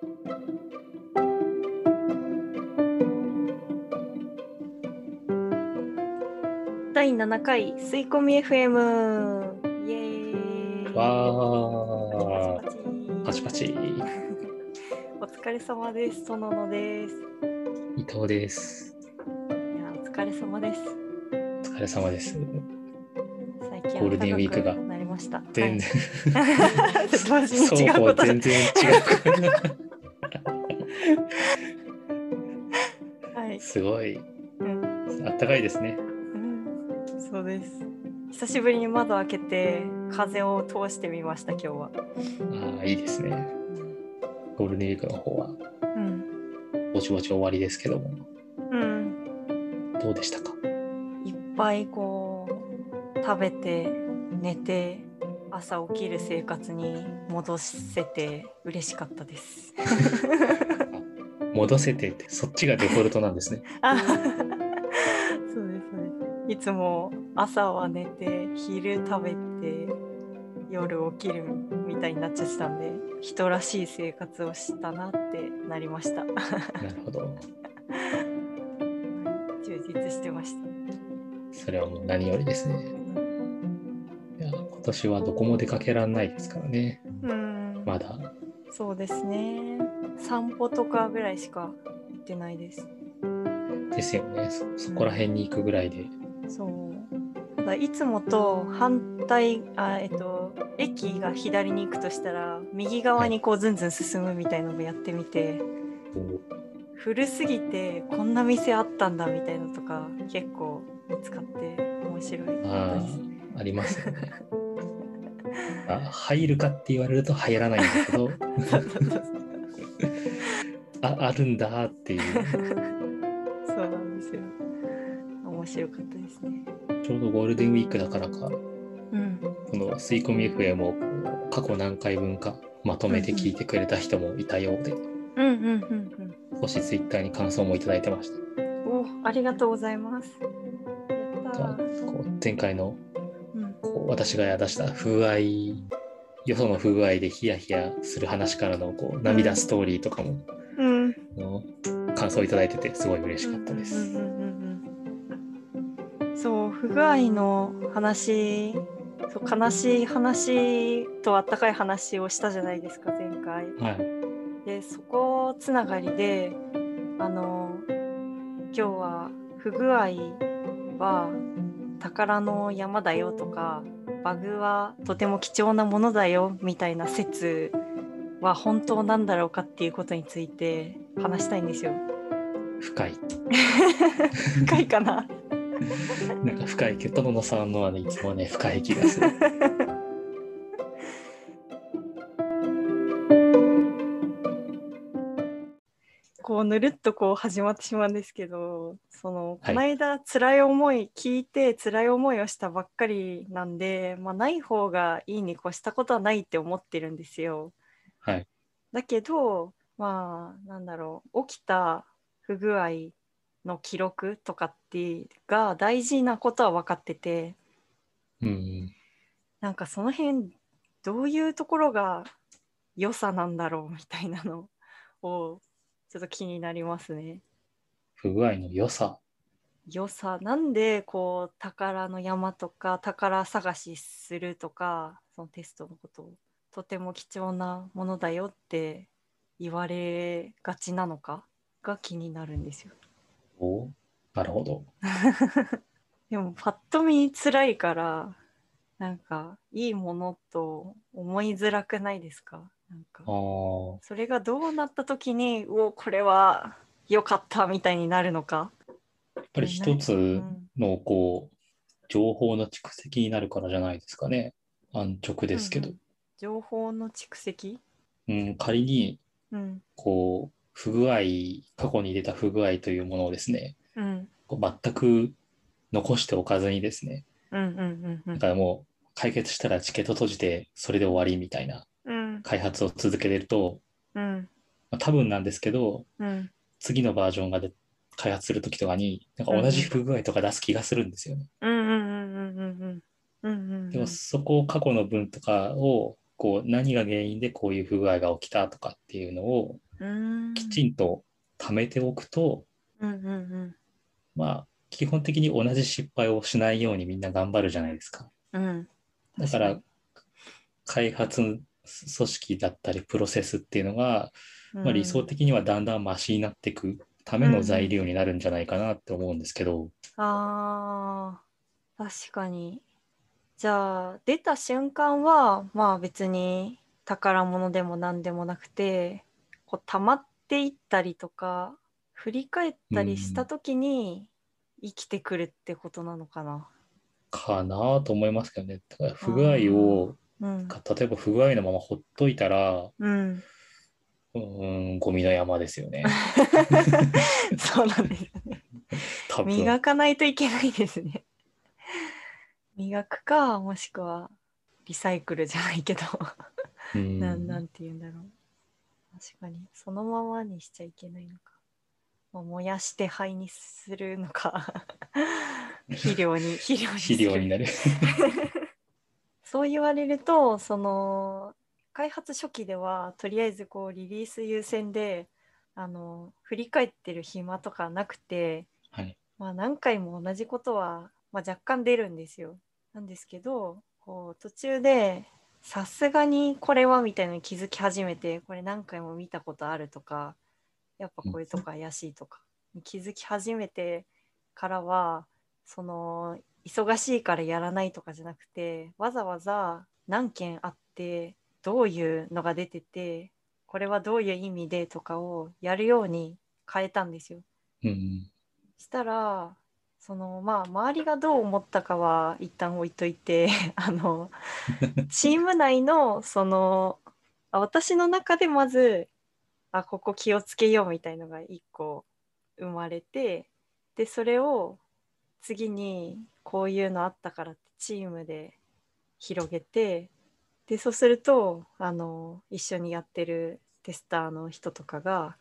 第7回吸い込み FM イエーイ。わパチー、パチパチ。お疲れ様です。園野です伊藤です。いやお疲れ様です。お疲れ様です。最近ゴールデンウィークが。なりました。全然、はい、全然違はい、う。すごい、うん。あったかいですね。うん、そうです。久しぶりに窓開けて風を通してみました今日は。ああ、いいですね。ゴールデンウィークの方は、うん。ぼちぼち終わりですけども、うん。どうでしたか？いっぱいこう食べて寝て朝起きる生活に戻せて嬉しかったです。戻せてって、そっちがデフォルトなんですね。あそうですそうです。いつも朝は寝て昼食べて夜起きるみたいになっちゃってたんで人らしい生活をしたなってなりました。なるほど。充実してました。それはもう何よりですね。いや今年はどこも出かけられないですからね。うん、まだ。そうですね。散歩とかぐらいしか行ってないです。ですよね。そそこら辺に行くぐらいで。そう。ただいつもと反対あえっと駅が左に行くとしたら右側にこうずんずん進むみたいのもやってみて、古すぎてこんな店あったんだみたいのとか結構見つかって面白いです。あ、ありますよね。あ入るかって言われると入らないんだけど、ああるんだっていう。そうなんですよ。面白かったですね。ちょうどゴールデンウィークだからか、うん。この吸い込み FM 過去何回分かまとめて聞いてくれた人もいたようで、うんうんうん少しツイッターに感想もいただいてました。うん。おありがとうございます。やった前回のうんこう私が出した風合い、よその不具合でヒヤヒヤする話からのこう涙ストーリーとかも、うん。感想いただいててすごい嬉しかったです。うんうんうんうんそう不具合の話そう悲しい話とあったかい話をしたじゃないですか前回。はい。でそこつながりであの今日は不具合は宝の山だよとかバグはとても貴重なものだよみたいな説は本当なんだろうかっていうことについて話したいんですよ。深い。深いかな なんか深いけど、野々さんのはね、いつもね、深い気がする。ぬるっとこう始まってしまうんですけどそのはいこの間辛い思い聞いて辛い思いをしたばっかりなんで、まあ、ない方がいいに越したことはないって思ってるんですよ。はい。だけどまあなんだろう起きた不具合の記録とかってが大事なことは分かっててうん。なんかその辺どういうところが良さなんだろうみたいなのをちょっと気になりますね。不具合の良さ。良さなんでこう宝の山とか宝探しするとかそのテストのことをとても貴重なものだよって言われがちなのかが気になるんですよ。おなるほど。でもパッと見辛いからなんかいいものと思いづらくないですか？なんか。それがどうなった時にうおこれは良かったみたいになるのか？やっぱり一つのこう情報の蓄積になるからじゃないですかね。安直ですけど。うん情報の蓄積？うん、仮にうんこう不具合、過去に出た不具合というものをですね、うんこう全く残しておかずにですね、うんうんうんうんだからもう解決したらチケット閉じてそれで終わりみたいなうん開発を続けてると、うん。まあ、多分なんですけど、うん。次のバージョンがで開発するときとかに、なんか同じ不具合とか出す気がするんですよね。でもそこを過去の分とかをこう何が原因でこういう不具合が起きたとかっていうのをうん。きちんと貯めておくと、うんうんうん。まあ基本的に同じ失敗をしないようにみんな頑張るじゃないですか。うん。だから確開発組織だったりプロセスっていうのが、うんまあ、理想的にはだんだんマシになっていくための材料になるんじゃないかなって思うんですけど、あー確かにじゃあ出た瞬間はまあ別に宝物でも何でもなくてこう溜まっていったりとか振り返ったりした時に生きてくるってことなのかな。かなと思いますけどね。だから不具合を、うんか例えば不具合のままほっといたら、うん、うーん、ゴミの山ですよね。そうなんですよね。多分。磨かないといけないですね。磨くかもしくはリサイクルじゃないけど。うんなんなんて言うんだろう。確かに、そのままにしちゃいけないのか。まあ燃やして灰にするのか。肥料に、肥料に肥料になる。そう言われると、その、開発初期では、とりあえずこう、リリース優先で、あの、振り返ってる暇とかなくて、はい。まあ何回も同じことは、まあ、若干出るんですよ。なんですけど、こう途中でさすがにこれはみたいなのに気づき始めて、これ何回も見たことあるとか、やっぱこういうとこ怪しいとかに気づき始めてからは、その忙しいからやらないとかじゃなくて、わざわざ何件あって、どういうのが出てて、これはどういう意味でとかをやるように変えたんですよ。うん。したらそのまあ周りがどう思ったかは一旦置いといて あの チーム内のそのあ私の中でまずあここ気をつけようみたいのが一個生まれてでそれを次にこういうのあったからってチームで広げてでそうするとあの一緒にやってるテスターの人とかが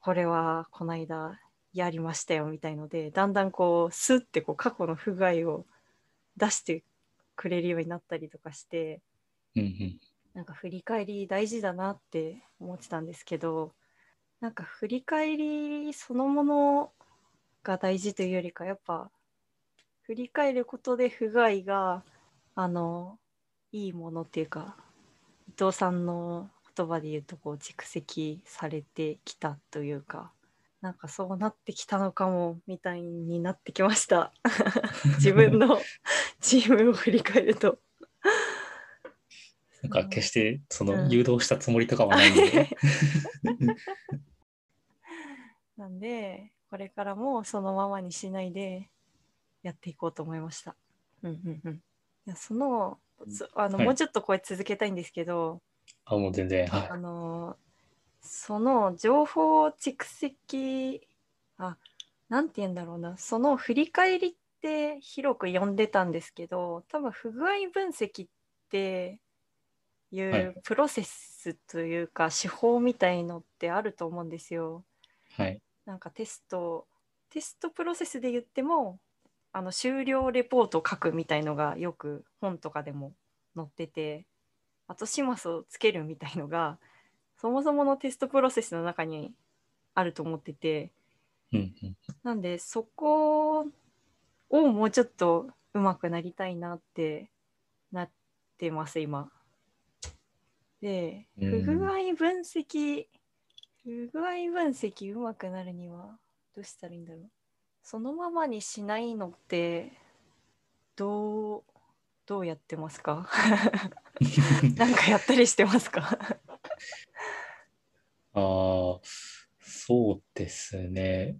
これはこの間やりましたよみたいのでだんだんこうスッてこう過去の不具合を出してくれるようになったりとかしてうんうん。なんか振り返り大事だなって思ってたんですけどなんか振り返りそのものが大事というよりかやっぱ振り返ることで不具合があのいいものっていうか伊藤さんの言葉で言うとこう蓄積されてきたというかなんかそうなってきたのかもみたいになってきました。自分のチームを振り返ると。なんか決してそうん。の誘導したつもりとかはない んで、なんでこれからもそのままにしないでやっていこうと思いました。うんうんうん、いやそのそあの、はいもうちょっとこれ続けたいんですけどあ、もう全然、はあのその情報蓄積あなんて言うんだろうなその振り返りって広く呼んでたんですけど多分不具合分析っていはうプロセスというか手法みたいのってあると思うんですよ。い。はい。なんかテストテストプロセスで言ってもあの終了レポートを書くみたいのがよく本とかでも載ってて後始末をつけるみたいのがそもそものテストプロセスの中にあると思っててうんうん。なんでそこをもうちょっと上手くなりたいなってなってます今。でうん不具合分析不具合分析上手くなるにはどうしたらいいんだろうそのままにしないのってどうどうやってますか？なんかやったりしてますか？ああ、そうですね。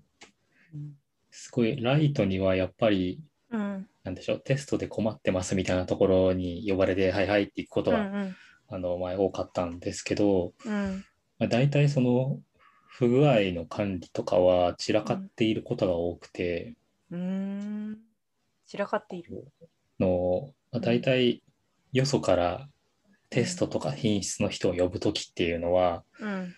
すごいライトにはやっぱり、うん。なんでしょう、テストで困ってますみたいなところに呼ばれて、はいはいっていくことうんうは、ん。あの前多かったんですけど、うん。まあ、大体その不具合の管理とかは散らかっていることが多くて、うーん。散らかっている。の、まあ、大体よそからテストとか品質の人を呼ぶときっていうのは、うん。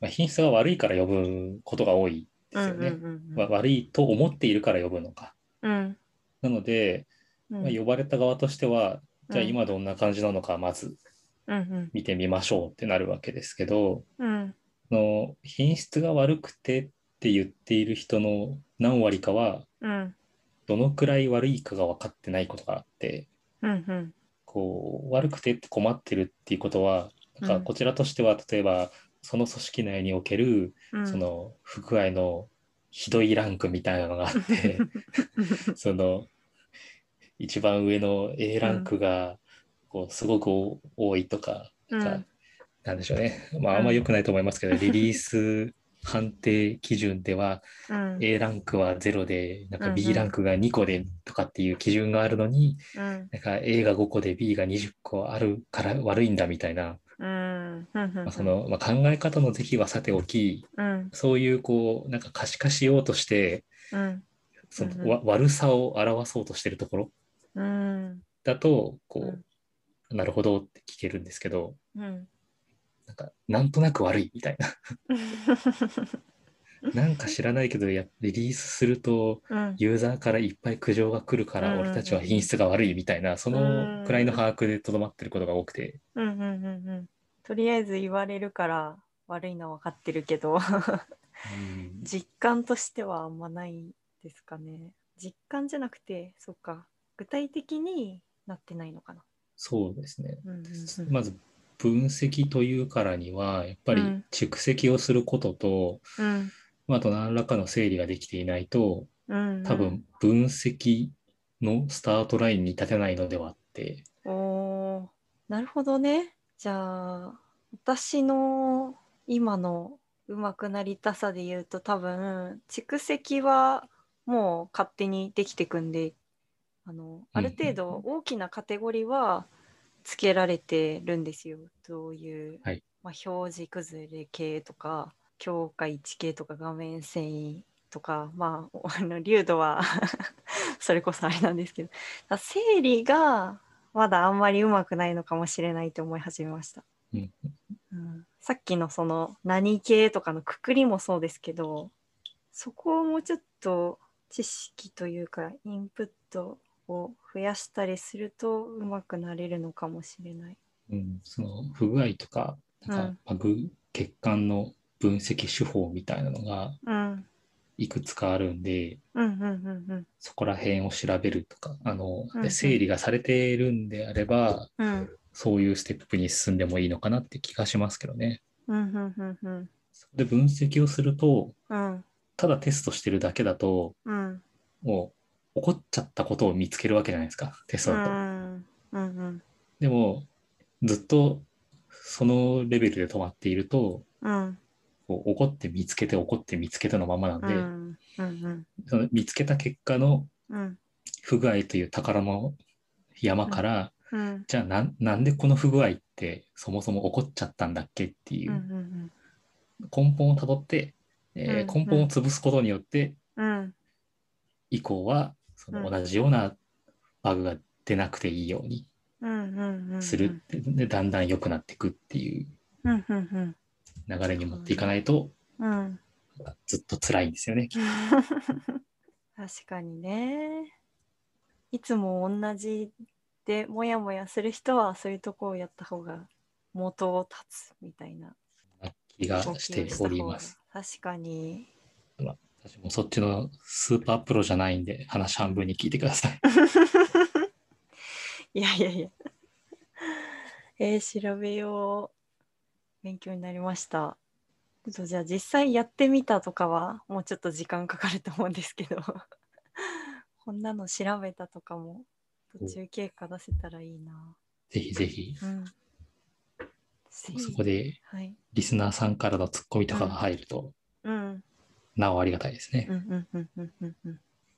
まあ、品質が悪いから呼ぶことが多いですよね。うんわ悪いと思っているから呼ぶのか。うん。なので、うん。まあ、呼ばれた側としては、じゃあうん今どんな感じなのかまずうん。見てみましょうってなるわけですけど、うんの品質が悪くてって言っている人の何割かはうん。どのくらい悪いかが分かってないことがあってうんうん。こう悪くてって困ってるっていうことはなんかこちらとしては例えばその組織内におけるうん。その不具合のひどいランクみたいなのがあって その一番上の A ランクがこうすごく多いとか、うん。なんかなんでしょうね。まああんま良くないと思いますけど、リリース判定基準ではうん。A ランクは0でなんかうんうん。B ランクが2個でとかっていう基準があるのに、うん。なんか A が5個で B が20個あるから悪いんだみたいな、うん。うん。まあそのまあ、考え方の是非はさておきうん。そういうこうなんか可視化しようとしてうん。その、悪さを表そうとしてるところうん。だとこう、なるほどって聞けるんですけどうんかなんとなく悪いみたいな。なんか知らないけどやリリースするとうん。ユーザーからいっぱい苦情が来るからうん俺たちは品質が悪いみたいなそのくらいの把握でとどまってることが多くて。うんうんうんうん。とりあえず言われるから悪いのは分かってるけど。うん。実感としてはあんまないですかね。実感じゃなくてそっか。具体的になってないのかな。そうですね。うんうんうん。まず分析というからにはやっぱりうん。蓄積をすることと、うん。まああと何らかの整理ができていないとうん。多分分析のスタートラインに立てないのではって。おー。なるほどね。じゃあ私の今の上手くなりたさで言うと多分蓄積はもう勝手にできてくんであのある程度大きなカテゴリーはつけられてるんですよ。どういう、はい。まあ、表示崩れ系とか強化位置系とか画面遷移とかまあ あの流度は それこそあれなんですけどだ整理がまだあんまりうまくないのかもしれないと思い始めました。うん。うん、さっきのその何系とかのくくりもそうですけどそこをもうちょっと知識というかインプットを増やしたりするとうまくなれるのかもしれない。うん、その不具合とか、なんかバグ欠陥の分析手法みたいなのがうん。いくつかあるんで、うんうんうんそこら辺を調べるとか、あの、うんうん。で整理がされているんであれば、うんうん。そういうステップに進んでもいいのかなって気がしますけどね。うんうんうんうん。そこで分析をすると、うん。ただテストしてるだけだと、うん。もう起こっちゃったことを見つけるわけじゃないですか、テストうだと。ん。うんでも、ずっとそのレベルで止まっていると、うん。こう怒って見つけて怒って見つけてのままなんで、うんうん。その見つけた結果のうん。不具合という宝の山から、うん。じゃあなんなんでこの不具合ってそもそも起こっちゃったんだっけっていうんううん。根本をたどって、えーうん。根本を潰すことによってうん。以降はそのうん同じようなバグが出なくていいようにうんうんうんするって、でだんだん良くなっていくっていう流れに持っていかないとうんずっと辛いんですよね。確かにね。いつも同じでモヤモヤする人はそういうとこをやった方が元を立つみたいな気がしております。確かに。私もそっちのスーパープロじゃないんで話半分に聞いてください。いやいやいや。えー、調べよう。勉強になりました。ちょっとじゃあ実際やってみたとかはもうちょっと時間かかると思うんですけど こんなの調べたとかも途中経過出せたらいいな。ぜひぜひ、うん。そこではい。リスナーさんからのツッコミとかが入ると、うん。なおありがたいですね。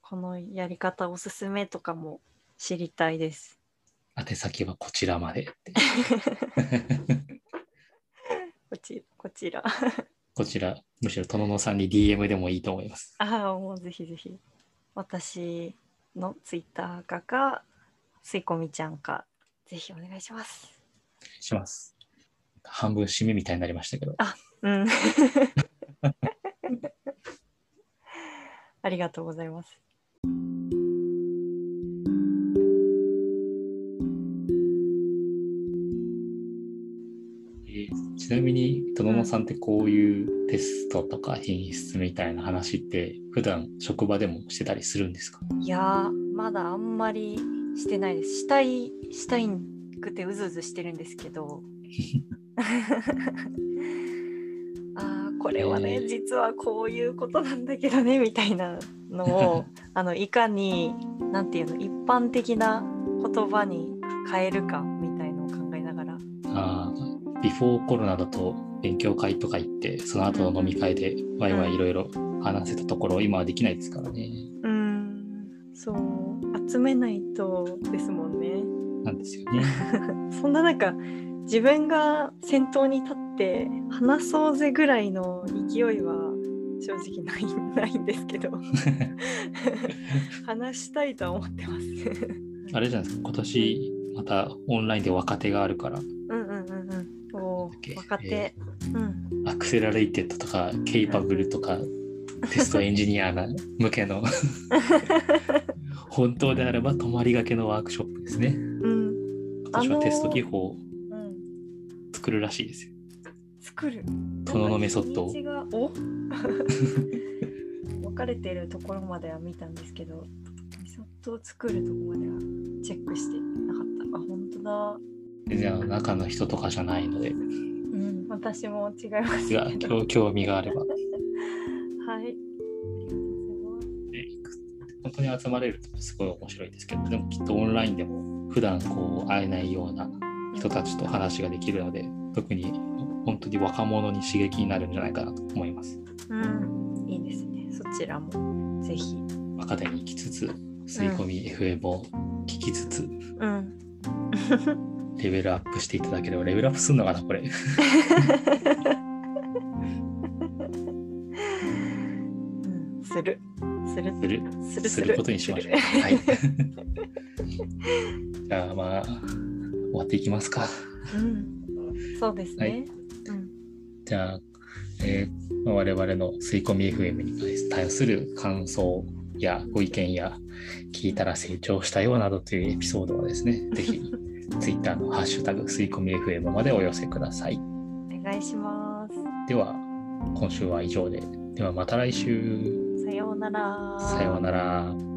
このやり方おすすめとかも知りたいです。宛先はこちらまで。こちこちら。こちら、むしろ殿野さんに DM でもいいと思います。ああ、もうぜひぜひ。私のツイッターかか、すいこみちゃんか、ぜひお願いします。します。半分締めみたいになりましたけど。うん。ありがとうございます。本さんってこういうテストとか品質みたいな話って普段職場でもしてたりするんですか？いやーまだあんまりしてないです。したいしたいくてうずうずしてるんですけど れはね、えー実はこういうことなんだけどねみたいなのを あのいかになんていうの一般的な言葉に変えるかみたいのを考えながらあービフォーコロナだと勉強会とか行ってその後の飲み会でワイワイいろいろ話せたところ今はできないですからね。うーんそう集めないとですもんね。なんですよね。そんな中自分が先頭に立って話そうぜぐらいの勢いは正直ない ないんですけど 話したいとは思ってます。あれじゃないですか今年またオンラインで若手があるからうんうんうんうん。お若手、うん。アクセラレイテッドとかケイパブルとかテストエンジニアな向けの 本当であれば泊まりがけのワークショップですね。うん。今年はテスト技法をうん。作るらしいですよ。作る。殿のメソッドを 分かれてるところまでは見たんですけど、メソッドを作るところまではチェックしてなかった。あ、本当だ。全然中の人とかじゃないので、うん、私も違いますがけど。興興味があれば、はい。本当に集まれるとすごい面白いですけど、でもきっとオンラインでも普段こう会えないような人たちと話ができるので、特に本当に若者に刺激になるんじゃないかなと思います。うん、いいですね。そちらもぜひ。若手に行きつつ、吸い込み FM を聞きつつ、うん。レベルアップしていただければ、レベルアップするのかな、これ。うん、する。する。するするすることにしましょう。はい。じゃあまあ、終わっていきますか。うん。そうですね。はいうん。じゃあ、えーまあ我々の吸い込み FM に対する感想やご意見や聞いたら成長したよなどというエピソードはですね、ぜひ Twitter のハッシュタグ吸い込み FM までお寄せください。お願いします。では、今週は以上で。ではまた来週。さようなら。さようなら。